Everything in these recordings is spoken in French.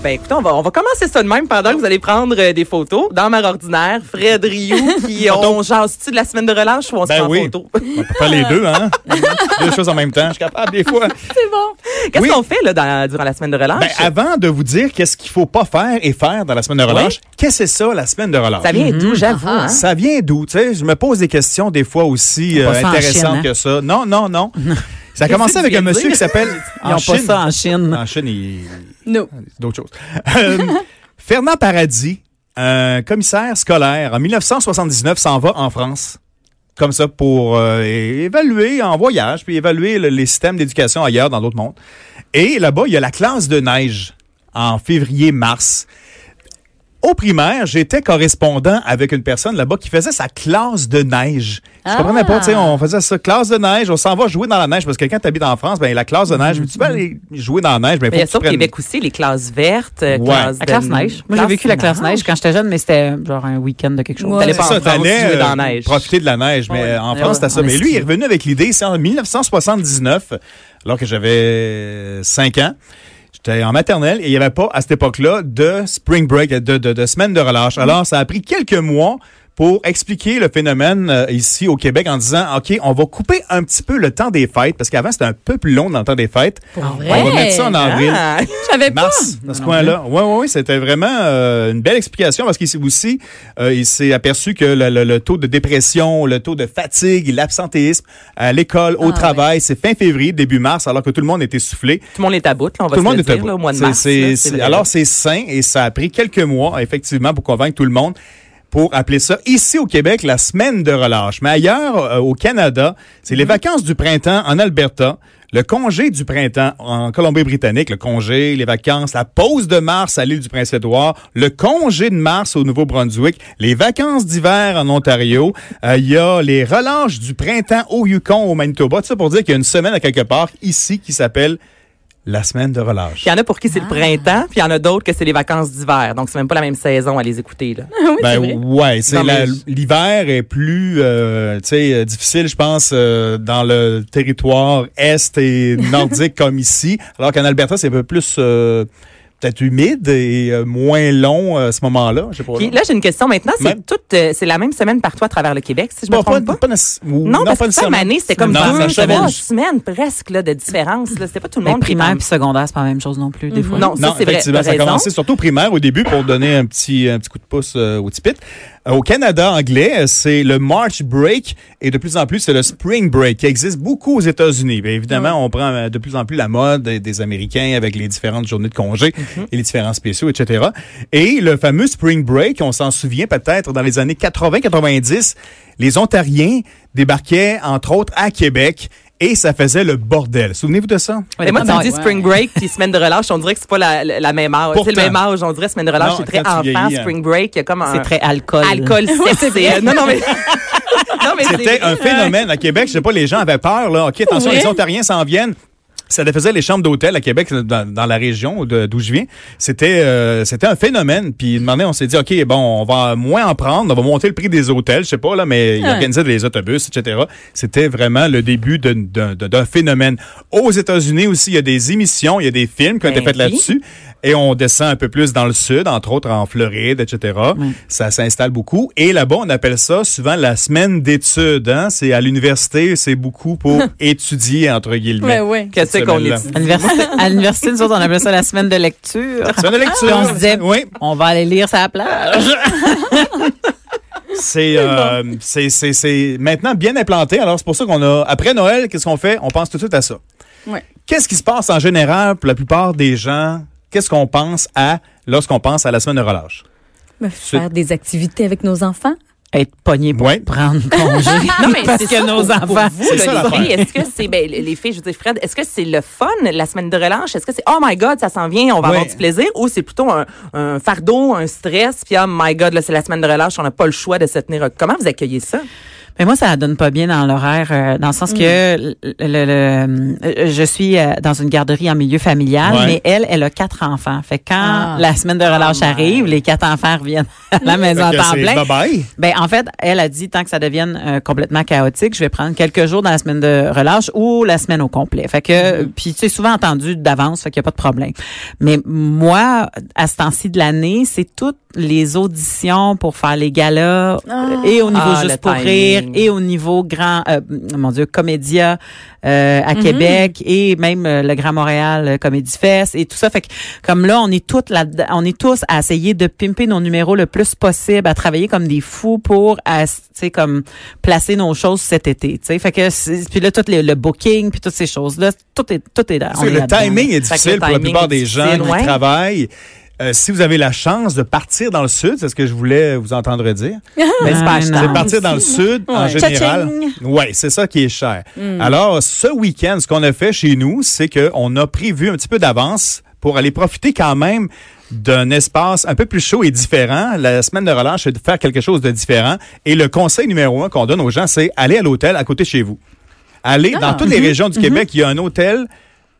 Ben écoutez, on va, on va commencer ça de même pendant que vous allez prendre euh, des photos. Dans ma ordinaire, Fred Rioux, qui on jase-tu de la semaine de relâche ou on se Ben prend en oui. photo? On peut faire les deux, hein? deux choses en même temps. Je suis capable des fois. C'est bon. Qu'est-ce Oui. qu'on fait là, dans- durant la semaine de relâche? Ben, avant de vous dire qu'est-ce qu'il faut pas faire et faire dans la semaine de relâche, qu'est-ce que c'est ça, la semaine de relâche? ça vient d'où, j'avoue? hein? Ça vient d'où? Tu sais, je me pose des questions des fois aussi Pas euh, ça en intéressantes hein? que ça. Non, non, non. Ça a commencé avec un monsieur qui s'appelle... Ils n'ont pas ça en Chine. En Chine, il... Non. c'est d'autres choses. Euh, Fernand Paradis, un commissaire scolaire, en 1979, s'en va en France. Comme ça, pour euh, évaluer en voyage, puis évaluer le- les systèmes d'éducation ailleurs dans d'autres mondes. Et là-bas, il y a la classe de neige en février-mars. Au primaire, j'étais correspondant avec une personne là-bas qui faisait sa classe de neige. Je comprenais pas, tu sais, on faisait ça, classe de neige, on s'en va jouer dans la neige, parce que quand tu habites en France, ben la classe de neige, tu vas aller jouer dans la neige, ben Mais il y faut a ça au prennes- Québec aussi, les classes vertes, euh, Ouais. classes La de- classe neige. Moi, j'ai vécu la classe neige quand j'étais jeune, mais c'était genre un week-end de quelque chose. T'allais C'est pas en ça, France t'allais jouer euh, dans la neige. profiter de la neige. Mais Ouais. euh, en Ouais, France, ouais, c'était ça. Mais lui, il est revenu avec l'idée, c'est en 1979, alors que j'avais 5 ans. J'étais en maternelle et il n'y avait pas, à cette époque-là, de spring break, de, de, de semaine de relâche. Alors, ça a pris quelques mois pour expliquer le phénomène euh, ici au Québec en disant, OK, on va couper un petit peu le temps des fêtes, parce qu'avant, c'était un peu plus long dans le temps des fêtes. On va mettre ça en avril. Ah, J'avais pas. Mars, dans ce coin-là. Oui, oui, oui, c'était vraiment euh, une belle explication parce qu'il s'est aussi, euh, il s'est aperçu que le, le- le taux de dépression, le taux de fatigue, l'absentéisme à l'école, au Ah, travail, c'est fin février, début mars, alors que tout le monde était soufflé. Tout le monde est à bout, là, on va Tout se monde le dire, là, au mois de mars. vrai. alors, c'est sain et ça a pris quelques mois, effectivement, pour convaincre tout le monde pour appeler ça ici au Québec la semaine de relâche. Mais ailleurs, euh, au Canada, c'est Mhm. les vacances du printemps en Alberta, le congé du printemps en Colombie-Britannique, le congé, les vacances, la pause de mars à l'île du Prince-Édouard, le congé de mars au Nouveau-Brunswick, les vacances d'hiver en Ontario, euh, il y a les relâches du printemps au Yukon, au Manitoba. Tout ça pour dire qu'il y a une semaine à quelque part ici qui s'appelle la semaine de relâche. Il y en a pour qui c'est le printemps, puis il y en a d'autres que c'est les vacances d'hiver. Donc, c'est même pas la même saison à les écouter. Là. Ben ouais, c'est l'hiver est plus euh, tu sais euh, difficile je pense euh, dans le territoire est et nordique comme ici, alors qu'en Alberta c'est un peu plus euh, peut-être humide et euh, moins long euh, à ce moment-là, je sais pas. Puis là. là, j'ai une question maintenant. C'est Même- toute, euh, c'est la même semaine partout à travers le Québec, si je me Bon, trompe pas? pas necess- ou- Non, parce pas que fin nécessairement. année, c'était comme Non, deux, ça trois semaines presque là, de différence. C'était pas tout le monde primaire puis secondaire, c'est pas la même chose non plus, des fois. Non, ça Non, c'est vrai. ça a commencé surtout primaire au début pour donner un petit, un petit coup de pouce euh, au tipit. Euh, Au Canada anglais, c'est le March Break et de plus en plus, c'est le Spring Break qui existe beaucoup aux États-Unis. Évidemment, on prend euh, de plus en plus la mode des, des Américains avec les différentes journées de congé et les différents spéciaux, etc. Et le fameux Spring Break, on s'en souvient peut-être dans les années 80-90, les Ontariens débarquaient entre autres à Québec et ça faisait le bordel. Souvenez-vous de ça? Mais moi, tu me dis ouais. spring break puis semaine de relâche, on dirait que c'est pas la, même âge. C'est le même âge, on dirait semaine de relâche, c'est très enfant. hein. Spring break, il y a comme un C'est très alcool. alcool et- non, non, mais. c'est C'était un phénomène à Québec. Je sais pas, les gens avaient peur. Là. OK, attention, Ouais. les Ontariens s'en viennent. Ça faisait les chambres d'hôtel à Québec, dans, dans la région d'où je viens. C'était euh, c'était un phénomène. Puis, une donné, on s'est dit, OK, bon, on va moins en prendre. On va monter le prix des hôtels. Je sais pas, là, mais ils Ouais. organisaient des autobus, etc. C'était vraiment le début d'un- phénomène. Aux États-Unis aussi, il y a des émissions, il y a des films qui ont été Ben faits oui. là-dessus. Et on descend un peu plus dans le sud, entre autres en Floride, etc. Ça s'installe beaucoup. Et là-bas, on appelle ça souvent la semaine d'études. Hein? C'est à l'université, c'est beaucoup pour étudier, entre guillemets. ouais. Qu'est-ce qu'on étudie? À l'université, nous autres, on appelait ça la semaine de lecture. Semaine de lecture. Puis on se disait, oui, on va aller lire ça à la plage. c'est euh, c'est c'est c'est maintenant bien implanté. Alors c'est pour ça qu'on a après Noël, qu'est-ce qu'on fait? On pense tout de suite à ça. Ouais. Qu'est-ce qui se passe en général pour la plupart des gens? Qu'est-ce qu'on pense à lorsqu'on pense à la semaine de relâche? Ben, Faire des activités avec nos enfants. Être pogné pour Ouais. prendre congé. Non, mais parce c'est que ça, nos pour- enfants. Pour vous, C'est là, ça, les l'affaire. filles, est-ce que c'est, ben, les filles, je veux dire, Fred, est-ce que c'est le fun, la semaine de relâche? Est-ce que c'est, oh my God, ça s'en vient, on va Ouais. avoir du plaisir? Ou c'est plutôt un, un fardeau, un stress, puis oh my God, là, c'est la semaine de relâche, on n'a pas le choix de se tenir. Comment vous accueillez ça? Mais moi, ça donne pas bien dans l'horaire, euh, dans le sens que le, le- le- euh, je suis euh, dans une garderie en milieu familial, Ouais. mais elle, elle a quatre enfants. Fait que quand Ah. la semaine de relâche Oh my. arrive, les quatre enfants reviennent à la maison à que temps c'est plein. bye-bye. Ben en fait, elle a dit tant que ça devienne euh, complètement chaotique, je vais prendre quelques jours dans la semaine de relâche ou la semaine au complet. Fait que puis tu sais souvent entendu d'avance, fait qu'il y a pas de problème. Mais moi à ce temps-ci de l'année, c'est toutes les auditions pour faire les galas euh, et au niveau Ah, juste pour timing. rire et au niveau grand euh, mon dieu comédia euh, à Québec et même euh, le Grand Montréal euh, Comedy Fest et tout ça fait que comme là on est toutes là on est tous à essayer de pimper nos numéros le plus possible à travailler comme des fous pour tu sais comme placer nos choses cet été tu sais fait que c'est- puis là tout le, le booking puis toutes ces choses là tout est tout est là on C'est est le timing est difficile le pour la plupart des gens qui ouais. travaillent. Euh, si vous avez la chance de partir dans le sud, c'est ce que je voulais vous entendre dire. Mais c'est pas Ah. C'est partir dans le sud en général. Ouais, c'est ça qui est cher. Hmm. Alors, ce week-end, ce qu'on a fait chez nous, c'est qu'on a prévu un petit peu d'avance pour aller profiter quand même d'un espace un peu plus chaud et différent. La semaine de relâche, c'est de faire quelque chose de différent. Et le conseil numéro un qu'on donne aux gens, c'est aller à l'hôtel à côté de chez vous. Aller dans toutes les régions du Québec, il y a un hôtel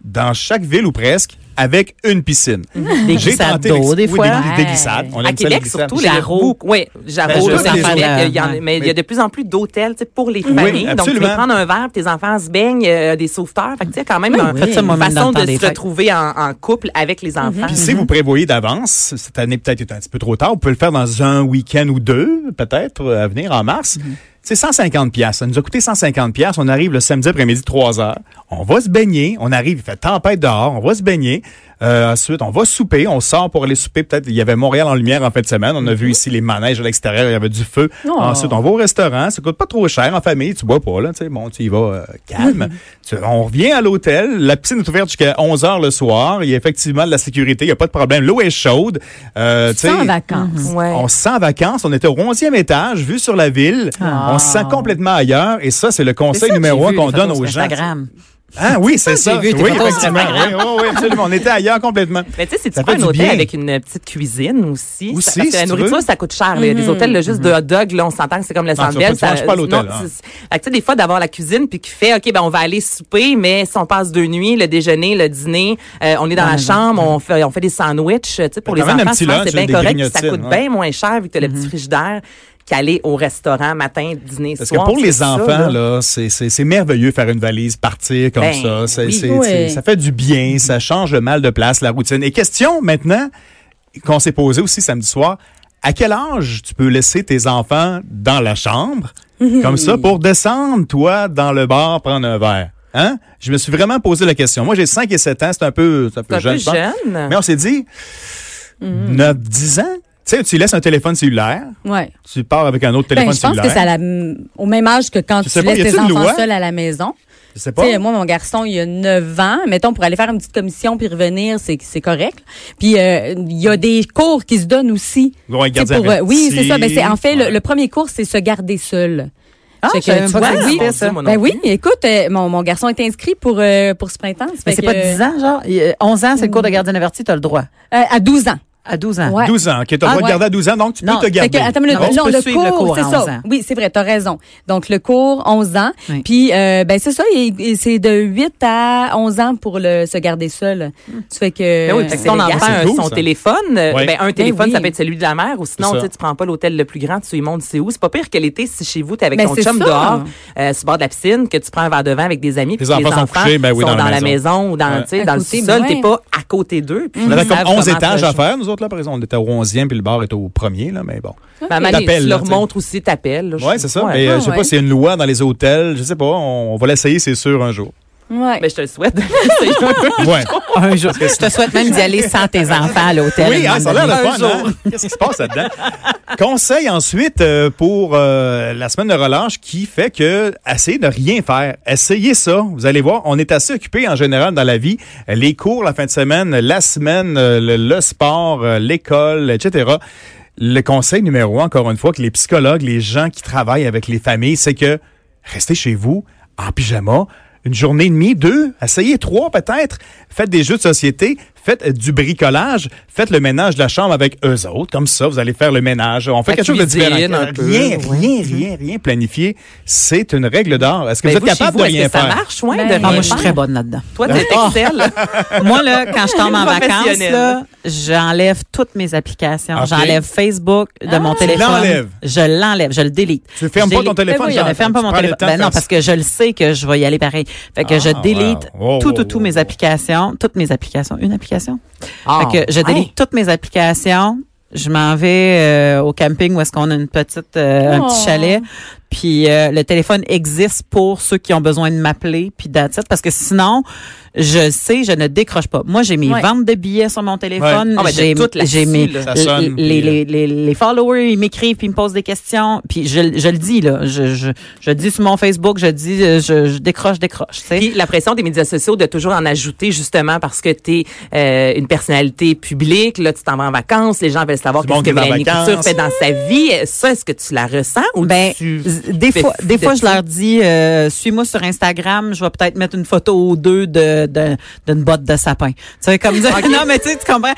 dans chaque ville ou presque avec une piscine. Des J'ai glissades tenté d'eau, des oui, fois. des, des Ouais. glissades. On à aime ça, les Québec, glissades. surtout, Jarreau. les Oui, Jarreau, Ben, Québec, il y en mais il y a de plus en plus d'hôtels tu sais, pour les Oui, familles. Donc, tu absolument. veux prendre un verre, tes enfants se baignent, euh, des sauveteurs. Fait que, tu sais, quand même, Oui, un- faites ça une moi-même dans façon le temps de des se fêtes. retrouver en, en couple avec les enfants. Puis si vous prévoyez d'avance, cette année peut-être est un petit peu trop tard, vous pouvez le faire dans un week-end ou deux, peut-être, euh, à venir en mars. C'est 150 pièces. Ça nous a coûté 150 pièces. On arrive le samedi après-midi 3 heures. On va se baigner. On arrive, il fait tempête dehors. On va se baigner. Euh, ensuite, on va souper. On sort pour aller souper. Peut-être, il y avait Montréal en lumière en fin de semaine. On a vu ici les manèges à l'extérieur. Il y avait du feu. Oh. Ensuite, on va au restaurant. Ça coûte pas trop cher en famille. Tu bois pas, là. Tu sais, bon, tu y vas euh, calme. Tu- on revient à l'hôtel. La piscine est ouverte jusqu'à 11 heures le soir. Il y a effectivement de la sécurité. Il y a pas de problème. L'eau est chaude. Euh, Sans vacances. Ouais. on se sent en vacances. On était au 11e étage, vue sur la ville. Ah. On se sent complètement ailleurs. Et ça, c'est le conseil numéro un vu, qu'on donne aux gens. Instagram. Ah oui, c'est ça, vu oui, effectivement. Oui, oui, oui, absolument. On était ailleurs complètement. Mais tu sais, si tu prends un hôtel bien. avec une petite cuisine aussi, Aussi, ça, parce que si la tu nourriture, veux. ça coûte cher. là. Il y a des hôtels là, juste de hot dog, là, on s'entend que c'est comme le Centre ça, manges pas l'hôtel, hein. c'est- fait que, tu sais, des fois, d'avoir la cuisine puis qui fait, OK, ben, on va aller souper, mais si on passe deux nuits, le déjeuner, le dîner, euh, on est dans la chambre, on fait, on fait des sandwichs, tu sais, pour les enfants, c'est bien correct, puis ça coûte bien moins cher vu que tu as le petit frigidaire qu'aller au restaurant matin, dîner, Parce soir. que pour les ça, enfants, là, c'est, c'est, c'est merveilleux faire une valise, partir comme Ben, ça. C'est, oui. c'est- Oui. c'est- ça fait du bien, ça change le mal de place, la routine. Et question maintenant qu'on s'est posée aussi samedi soir, à quel âge tu peux laisser tes enfants dans la chambre, comme ça, pour descendre, toi, dans le bar, prendre un verre? Hein? Je me suis vraiment posé la question. Moi, j'ai 5 et 7 ans, c'est un peu, c'est un peu C'est un jeune. peu jeune. Mais on s'est dit, 9, 10 ans? Tu sais, tu laisses un téléphone cellulaire, Ouais. tu pars avec un autre Ben, téléphone je pense cellulaire. que c'est au même âge que quand Je sais tu pas, laisses tes a-t-il une enfants loi? seuls à la maison. Je sais pas. moi, mon garçon, il a 9 ans. Mettons, pour aller faire une petite commission puis revenir, c'est c'est correct. Puis, euh, il y a des cours qui se donnent aussi. Ouais, pour, euh, oui, c'est ça. Ben, en fait, le, Ouais. le premier cours, c'est se garder seul. Ah, que, tu pas que vois, ça oui. ça. Ben oui, écoute, euh, mon, mon garçon est inscrit pour, euh, pour ce printemps. Mais c'est pas que, 10 ans, genre? Il y a 11 ans, c'est le cours de gardien averti, tu as le droit. euh, à 12 ans. À 12 ans. Ouais. 12 ans. OK, tu as le Ah, droit de ouais. garder à 12 ans, donc tu Non, peux te Fait garder. que, attends. Non, tu Non, peux le suivre le cours, cours c'est à 11 ça. ans. Oui, c'est vrai, t'as raison. Donc, le cours, 11 ans. Oui. Puis, euh, ben, c'est ça, c'est de 8 à 11 ans pour le, se garder seul. Tu fais que. Ben oui, puis si ton enfant a son ça. téléphone, Ouais. ben, un téléphone, oui. ça peut être celui de la mère, ou sinon, tu ça. tu prends pas l'hôtel le plus grand, tu y montes, c'est où. C'est pas pire que l'été, si chez vous, t'es avec Ben, ton chum ça. dehors, euh, sur le bord de la piscine, que tu prends un verre de vin avec des amis, puis Les enfants sont couchés, ben oui, dans la maison. ou dans, tu le sous-sol, ouais. t'es pas à côté d'eux. On avait comme savent 11 comment étages à faire, nous autres, là, par exemple. On était au 11e, puis le bar était au premier, là, mais bon. Ben, T'appelles, tu là, leur montres aussi, t'appelles. je- c'est ça. ouais. Mais euh, je sais ouais. pas s'il y a une loi dans les hôtels. Je sais pas. On, on va l'essayer, c'est sûr, un jour. Ouais. Mais je te le souhaite. Ouais. Un jour. Je te souhaite même d'y aller sans tes enfants à l'hôtel. Oui, hein, ça a l'air de fun. hein? Qu'est-ce qui se passe là-dedans? Conseil ensuite euh, pour euh, la semaine de relâche qui fait que essayez de rien faire. Essayez ça. Vous allez voir, on est assez occupé en général dans la vie. Les cours la fin de semaine, la semaine, euh, le, le sport, l'école, etc. Le conseil numéro un, encore une fois, que les psychologues, les gens qui travaillent avec les familles, c'est que restez chez vous en pyjama. Une journée et demie, deux, essayez trois peut-être. Faites des jeux de société, faites du bricolage, faites le ménage de la chambre avec eux autres. Comme ça, vous allez faire le ménage. On fait La quelque chose de différent. un peu. Rien, Ouais. rien, rien, rien planifié. C'est une règle d'or. Est-ce que Ben, vous êtes capable vous, de rien que ça faire? marche, ouais, Ben, de ah, Ah, rien moi, je suis faire? très bonne là-dedans. Toi, t'es excelle. Moi, là, quand je tombe en vacances, j'enlève toutes mes applications. J'enlève Facebook de mon Ah. Téléphone. l'enlèves? Je l'enlève, je le délite. Tu fermes Je pas ton téléphone, Ben oui, je ne ferme pas mon téléphone. non, faire parce que je le sais que je vais y aller pareil. Fait que je Ah, délite tout, tout, tout mes applications, toutes mes applications. Une application? Ah, Fait que je délite ouais. toutes mes applications. Je m'en vais euh, au camping où est-ce qu'on a une petite, euh, un petit Oh. chalet. Puis euh, le téléphone existe pour ceux qui ont besoin de m'appeler. Puis it. parce que sinon, je sais, je ne décroche pas. Moi, j'ai mes Ouais. ventes de billets sur mon téléphone. Ouais. Ah, ben, j'ai mes sonne, les, puis, les, les, les followers, ils m'écrivent puis ils me posent des questions. Puis je, je le dis là, je, je, je le dis sur mon Facebook, je dis, euh, je, je décroche, décroche. Puis la pression des médias sociaux de toujours en ajouter justement parce que tu es une personnalité publique, là tu t'en vas en vacances, les gens veulent savoir qu'est-ce que Mélanie Couture fait dans sa vie. Ça, est-ce que tu la ressens ou Ben, tu des fois, des de fois, je leur dis, euh, suis-moi sur Instagram, je vais peut-être mettre une photo ou deux de, de- d'une botte de sapin. Tu sais, comme ça. non, mais tu sais, tu comprends?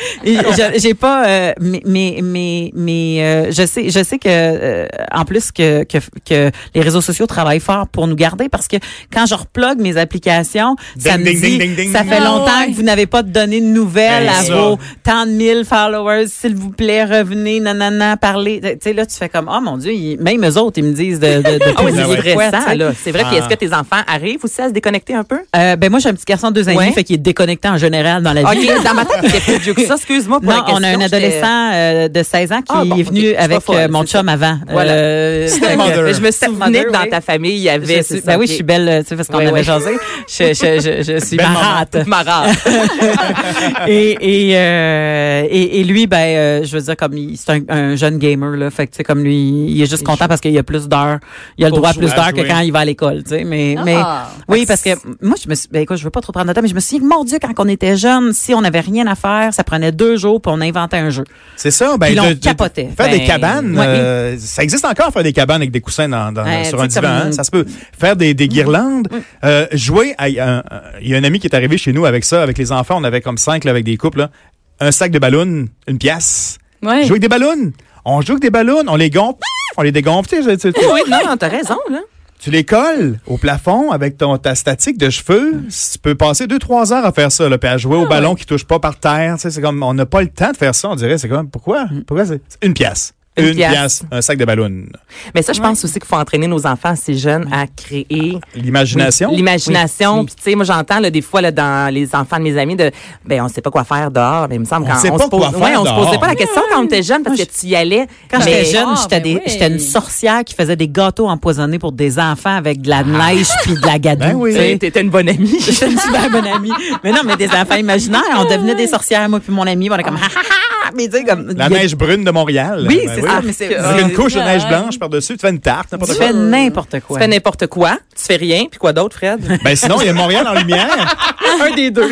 J'ai pas, euh, mais, mais, mais, euh, je sais, je sais que, euh, en plus que, que, que les réseaux sociaux travaillent fort pour nous garder parce que quand je replogue mes applications, ça Ding, me ding, dit, ding, ding, ça fait Ah, longtemps que vous n'avez pas donné de nouvelles à ça. vos tant de mille followers, s'il vous plaît, revenez, nanana, parlez. Tu sais, là, tu fais comme, oh mon Dieu, ils- même eux autres, ils me disent de, de, de Ah oui, publier c'est là. C'est vrai. Puis Ah. est-ce que tes enfants arrivent aussi à se déconnecter un peu? Euh, ben moi, j'ai un petit garçon de deux ans et demi, fait qu'il est déconnecté en général dans la vie. OK, dans ma tête, c'était plus vieux que ça. Excuse-moi pour Non, la question. on a un adolescent euh, de 16 ans qui Ah, bon, est venu Je pas avec euh, mon chum avant. Voilà. Euh, Stepmother. Mais je me souvenais que dans ta famille, il y Je avait. c'est ben ça, oui, je suis belle, tu sais, parce qu'on Oui, avait oui. jasé. Je, je, je, je suis marate. Marrant. et et, euh, et et lui ben euh, je veux dire comme il- c'est un, un jeune gamer là fait que tu sais comme lui il est juste Il content parce qu'il y a plus d'heures il a le droit à plus d'heures que quand il va à l'école tu sais mais Ah. mais oui parce que moi je me suis ben écoute je veux pas trop prendre de temps mais je me suis dit mon dieu quand on était jeune si on n'avait rien à faire ça prenait deux jours puis on inventait un jeu C'est ça. Ben, Puis on de- de- capotait. Faire des Ben, cabanes, ouais. euh, ça existe encore, faire des cabanes avec des coussins dans, dans- Ouais, sur un divan. comme- hein, Ça se peut. Faire des, des guirlandes. Euh, jouer. Il y a un ami qui est arrivé chez nous avec ça, avec les enfants. On avait comme cinq là, avec des couples. là. Un sac de ballons, une pièce. Ouais. Jouer avec des ballons. On joue avec des ballons, on les gonfle, on les dégonfle. Tu, sais, Oui, non, non, t'as raison, là. Tu les colles au plafond avec ton, ta statique de cheveux? Tu peux passer deux, trois heures à faire ça, là, puis à jouer au ballon qui touche pas par terre. Tu sais, c'est comme, on n'a pas le temps de faire ça, on dirait. C'est comme, pourquoi? Pourquoi c'est c'est une pièce? Une Une, pièce. pièce. un sac de ballons. Mais ça, je pense aussi qu'il faut entraîner nos enfants assez jeunes à créer L'imagination. Oui, L'imagination. Oui. Puis, tu sais, moi, j'entends, là, des fois, là, dans les enfants de mes amis, de, ben, on sait pas quoi faire dehors. Mais il me semble On quand sait on pas se pose, quoi faire ouais, on se posait pas la question quand on était jeune parce que tu y allais. Quand j'étais jeune, Ah, j'étais ben des- oui. j'étais une sorcière qui faisait des gâteaux empoisonnés pour des enfants avec de la neige puis de la gadoue. Ben oui. tu sais. T'étais une bonne amie. J'étais une super bonne amie. Mais non, mais des enfants imaginaires, on devenait des sorcières, moi puis mon ami, on est comme, ha, ha, ha. mais tu sais, comme. La a- neige brune de Montréal. Oui, Ben c'est ça, mais c'est. Avec une couche de neige blanche par-dessus, tu fais une tarte, n'importe Tu quoi. fais n'importe quoi. Tu fais n'importe quoi, tu fais rien, puis quoi d'autre, Fred? Ben sinon, il y a Montréal en lumière. un des deux.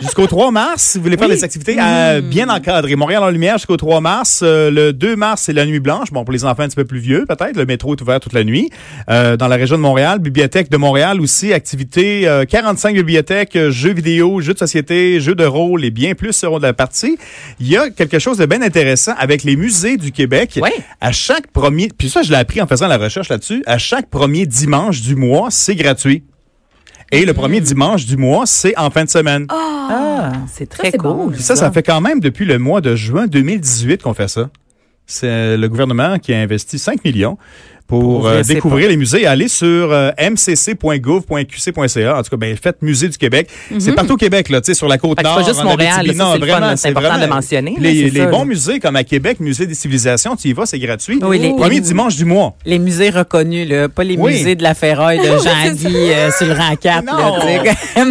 Jusqu'au 3 mars, si vous voulez faire des activités euh, bien encadrées. Montréal en lumière jusqu'au 3 mars. Euh, le 2 mars, c'est la nuit blanche. Bon, pour les enfants un petit peu plus vieux, peut-être. Le métro est ouvert toute la nuit. Euh, dans la région de Montréal, Bibliothèque de Montréal aussi, activités, euh, 45 bibliothèques, jeux vidéo, jeux de société, jeux de rôle et bien plus seront de la partie. Il y a quelque chose de bien intéressant avec les musées du Québec. Ouais. À chaque premier, puis ça, je l'ai appris en faisant la recherche là-dessus, à chaque premier dimanche du mois, c'est gratuit. Et le premier dimanche du mois, c'est en fin de semaine. Ah. C'est très c'est bon. cool. Puis ça, ça fait quand même depuis le mois de juin 2018 qu'on fait ça. C'est le gouvernement qui a investi 5 millions pour, euh, c'est découvrir les musées. Allez sur euh, mcc.gouv.qc.ca. En tout cas, ben, faites Musée du Québec. C'est partout au Québec, là, tu sais, sur la côte que c'est nord. pas juste Montréal, c'est c'est important vraiment- de mentionner, Les, c'est les ça, bons là. musées comme à Québec, Musée des civilisations, tu y vas, c'est gratuit. Oui, les- Premier les- dimanche du mois. Les musées reconnus, là, pas les Oui. musées de la ferraille de Jean-Guy euh, sur le rang 4. Là.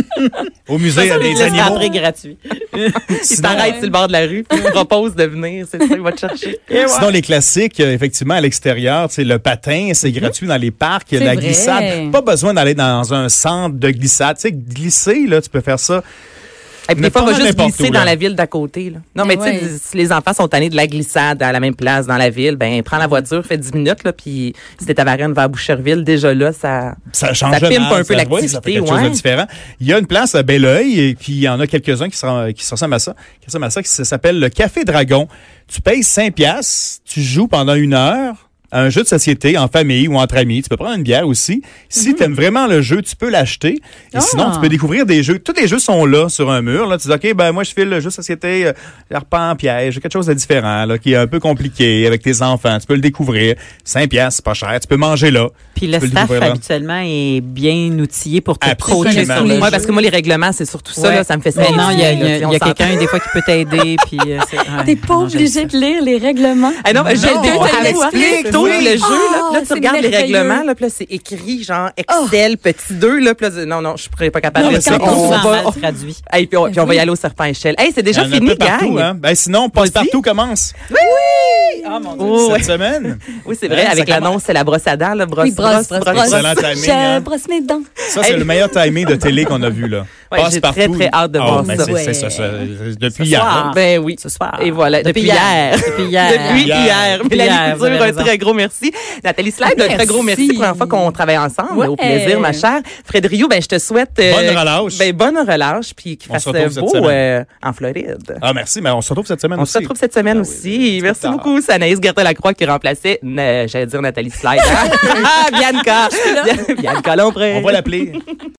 Au musée Ça, des animaux. rentrer gratuit. Il Sinon- t'arrête sur le bord de la rue, puis il te propose de venir. C'est ça qu'il va te chercher. Sinon, les classiques, euh, effectivement, à l'extérieur, sais, le patin, c'est gratuit dans les parcs, C'est la vrai. glissade. Pas besoin d'aller dans un centre de glissade. Tu sais, glisser, là, tu peux faire ça. Et puis des fois, on va juste glisser dans la ville d'à côté. Là. Non, mais, Mais tu sais, ouais. si les enfants sont tannés de la glissade à la même place dans la ville, ben prends la voiture, fais 10 minutes, là, puis si t'es à Varennes vers Boucherville, déjà là, ça... Ça change Ça pimpe mal, un peu l'activité, ça fait quelque chose de ouais. différent. Il y a une place à Belleuil, et puis il y en a quelques-uns qui, se- qui se ressemblent à ça, qui ressemblent à ça, qui s- s'appelle le Café Dragon. Tu payes 5 piastres, tu joues pendant une heure un jeu de société en famille ou entre amis. Tu peux prendre une bière aussi. Si tu aimes vraiment le jeu, tu peux l'acheter. Et. Ah. sinon, tu peux découvrir des jeux. Tous les jeux sont là sur un mur. Là. Tu dis, OK, ben moi, je file le jeu de société euh, arpent piège, quelque chose de différent, là, qui est un peu compliqué avec tes enfants. Tu peux le découvrir. 5 piastres, c'est pas cher. Tu peux manger là. Puis le staff, habituellement, est bien outillé pour te coacher sur Ouais, parce que moi, les règlements, c'est surtout ça, Ouais. là, ça me fait Mais non, il y a, quelqu'un, des fois, qui peut t'aider. puis euh, c'est- ouais. T'es pas obligé ça. de lire les règlements. Ah non, j'ai Oui. le jeu, là. Ah, Là, tu c'est regardes les règlements, là, là, c'est écrit, genre, Excel, petit 2, là, puis là, non, non, je serais pas capable Non, de ça. On on va, mal traduit. Hey, puis on, puis on va Oui. y aller au serpent échelle. Hey, c'est déjà fini, partout, gang. hein. Ben, sinon, Passe-Partout commence Ah, mon Dieu. Oh, ouais. cette semaine. Oui, c'est vrai, Hein, avec l'annonce, c'est la brosse à dents, là, brosse, Oui, brosse, brosse, brosse. Excellent timing, Je hein. brosse mes dents. Ça, c'est le meilleur timing de télé qu'on a vu, là. Ouais, j'ai très, très hâte de Ah, voir ben, ça. c'est- c'est ça, ça, Depuis Ce hier. soir. là. Ben oui. Ce soir. Et voilà, depuis, hier. Depuis hier. Depuis Hier. hier. Mélanie hier, un très gros merci. Nathalie Slide, un très gros merci. Première fois qu'on travaille ensemble. Ouais. Au plaisir, ma chère. Fred Rio, ben, je te souhaite... euh, Bonne relâche. Ben, bonne relâche, puis qu'il On fasse beau euh, en Floride. Ah, merci, mais on se retrouve cette semaine On aussi. se retrouve cette semaine aussi. Merci beaucoup. C'est Anaïs Gertin-Lacroix qui remplaçait, euh, j'allais dire Nathalie Slide. hein? ah, Bianca. Bianca Lompré. On va l'appeler.